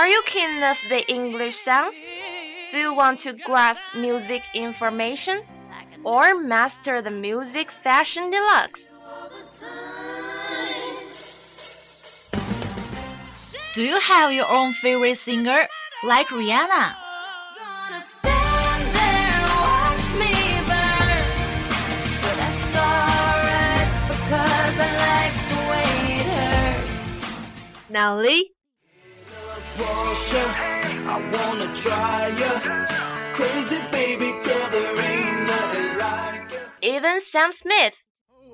Are you keen of the English sounds? Do you want to grasp music information? Or master the music fashion deluxe? Do you have your own favorite singer, like Rihanna? Gonna stand there and watch me burn. But that's alright because I like the way it hurts. Now Lee, I wanna try ya. Crazy baby girl, there ain't nothing like ya. even Sam Smith.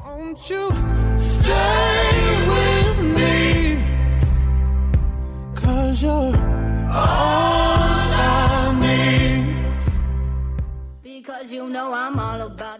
Won't you stay with me? Cause you're all I need. Because you know I'm all about that.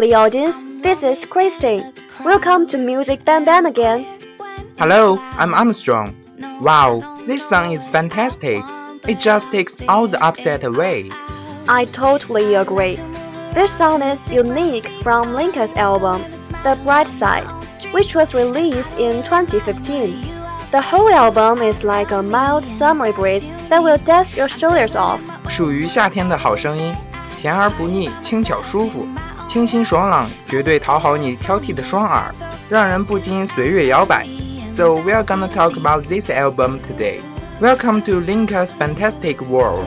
lovely audience, this is Christy. Welcome to Music Bang Bang again. Hello, I'm Armstrong. Wow, this song is fantastic. It just takes all the upset away. I totally agree. This song is unique from Lenka's album, The Bright Side, which was released in 2015. The whole album is like a mild summer breeze that will dust your shoulders off. 属于夏天的好声音，甜而不腻，轻巧舒服。清新爽朗，绝对讨好你挑剔的双耳，让人不禁随乐摇摆。So we're gonna talk about this album today. Welcome to Linka's fantastic world.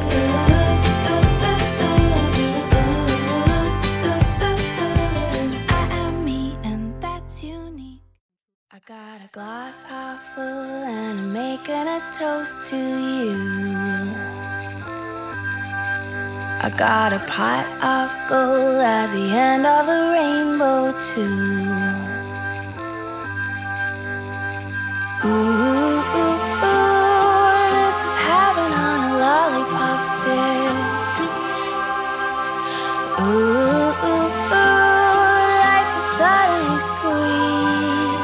I got a pot of gold at the end of the rainbow, too. Ooh, ooh, ooh, this is heaven on a lollipop stick. Ooh, ooh, ooh, life is suddenly sweet.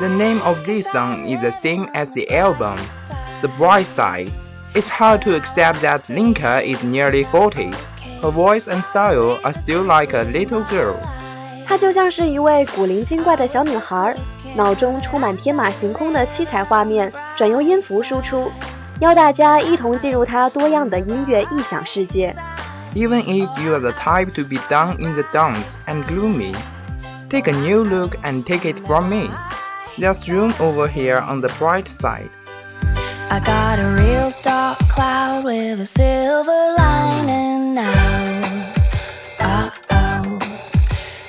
The name of this song is the same as the album, The Bright Side. It's hard to accept that Lenka is nearly 40. Her voice and style are still like a little girl. 她就像是一位古灵精怪的小女孩，脑中充满天马行空的七彩画面，转由音符输出，邀大家一同进入她多样的音乐异想世界。Even if you are the type to be down in the dumps and gloomy, take a new look and take it from me. There's room over here on the bright side. I got a real dark cloud with a silver lining now. Uh oh.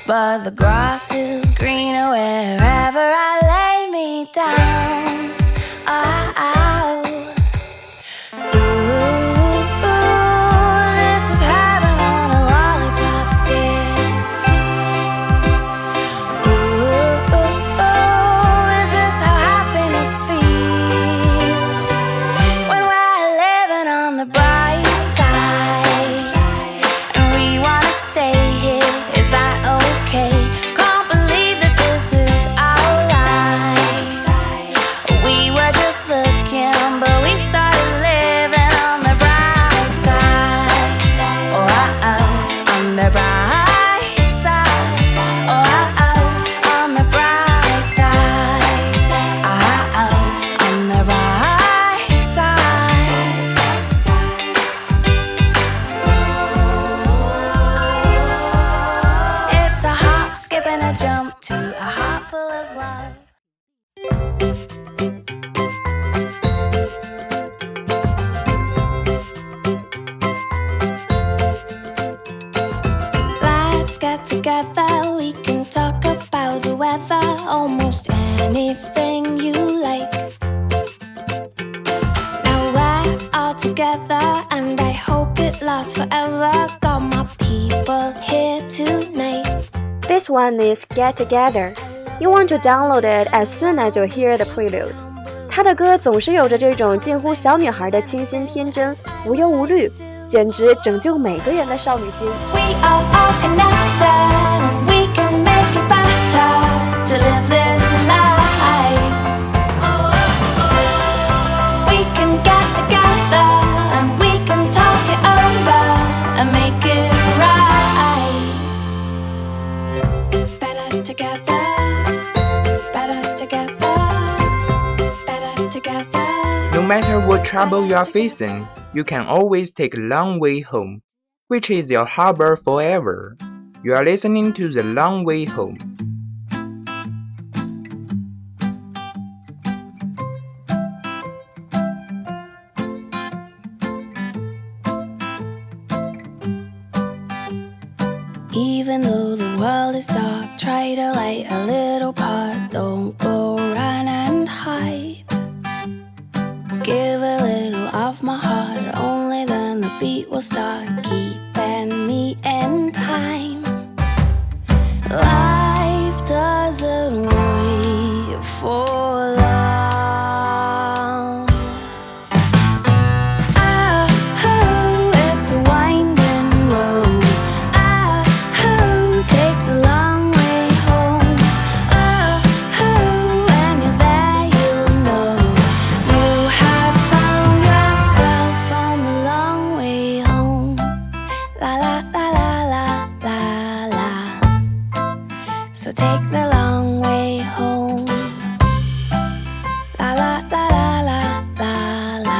But the grass is greener wherever I lay me down. Oh, oh. Let's get together, we can talk about the weather, almost anything you like. Now we're all together, and I hope it lasts forever. Got my people here tonight. This one is Get Together. You want to download it as soon as you hear the prelude. 他的歌总是有着这种近乎小女孩的清新天真、无忧无虑，简直拯救每个人的少女心。We are all connected, trouble you are facing, you can always take a long way home, which is your harbor forever. You are listening to The Long Way Home. Even though the world is dark, try to light a little part. Don't go run and hide. The beat So take the long way home. La la la la la la la.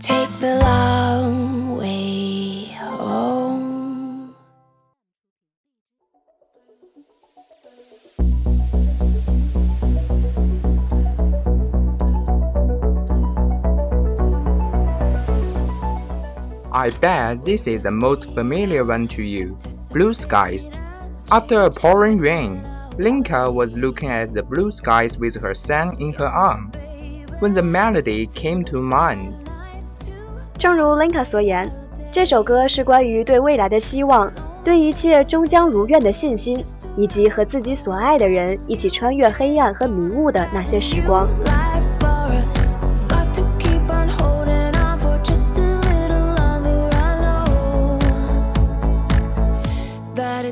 Take the long way home. I bet this is the most familiar one to you Blue Skies. After a pouring rain, Lenka was looking at the blue skies with her son in her arm when the melody came to mind. Lenka 所言，这首歌是关于对未来的希望、对一切终将如愿的信心，以及和自己所爱的人一起穿越黑暗和迷雾的那些时光。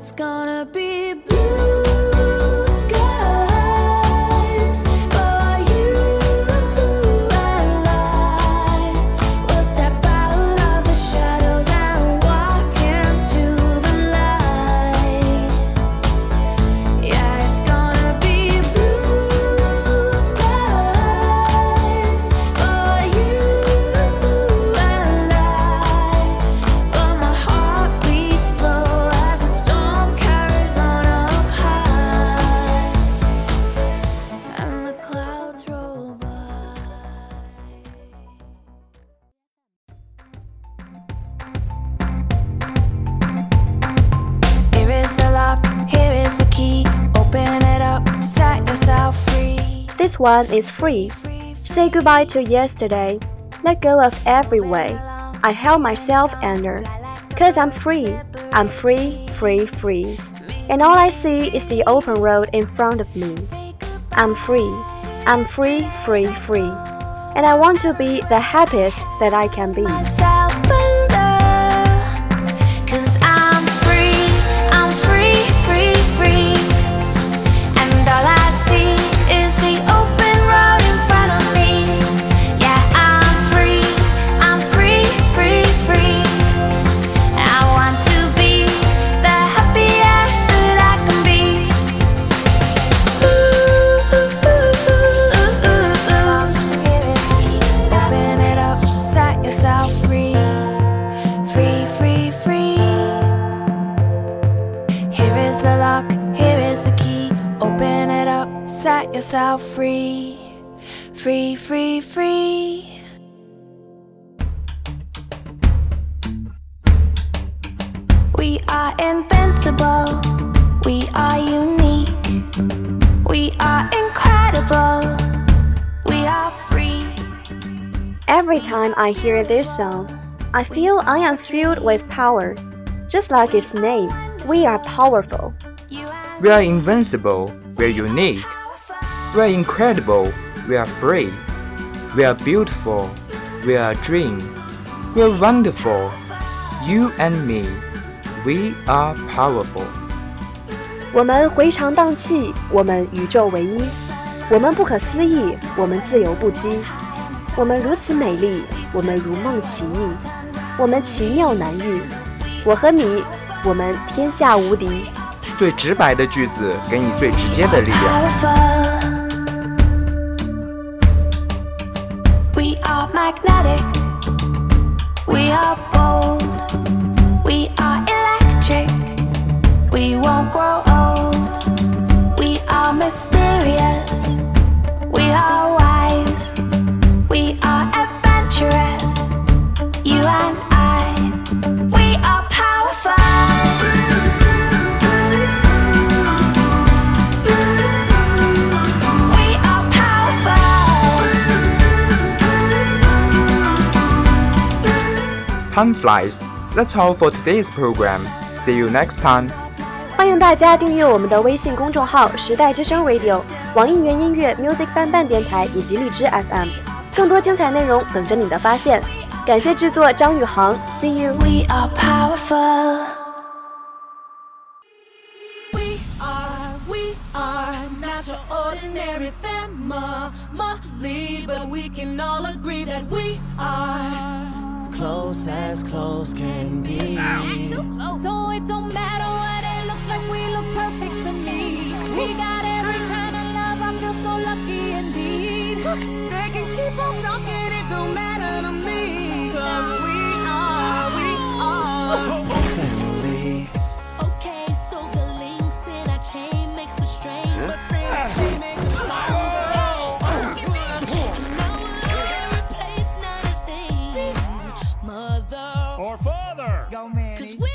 It's gonna be This one is free. Say goodbye to yesterday. Let go of every way. I held myself under. Cause I'm free. I'm free, free, free. And all I see is the open road in front of me. I'm free. I'm free, free, free. And I want to be the happiest that I can be. Free, free. We are invincible, we are unique, we are incredible, we are free. Every time I hear this song, I feel I am filled with power. Just like its name, we are powerful. We are invincible, we are unique, we are incredible, we are free, we are beautiful, we are a dream, we are wonderful, you and me, we are powerful. 我们回肠荡气，我们宇宙唯一，我们不可思议，我们自由不羁，我们如此美丽，我们如梦奇异，我们奇妙难遇，我和你，我们天下无敌。最直白的句子，给你最直接的力量。Magnetic. We are bold. We are electric. We won't grow old. We are mysterious. We are Time flies. That's all for today's program. See you next time. 欢迎大家订阅我们的微信公众号“时代之声 Radio”、网易云音乐 Music 伴伴电台以及荔枝 FM，更多精彩内容等着你的发现。感谢制作张宇航，See you。 We are powerful. We are, we are not your ordinary family, but we can all agree that we are close as close can be. So it don't matter or father. Cause we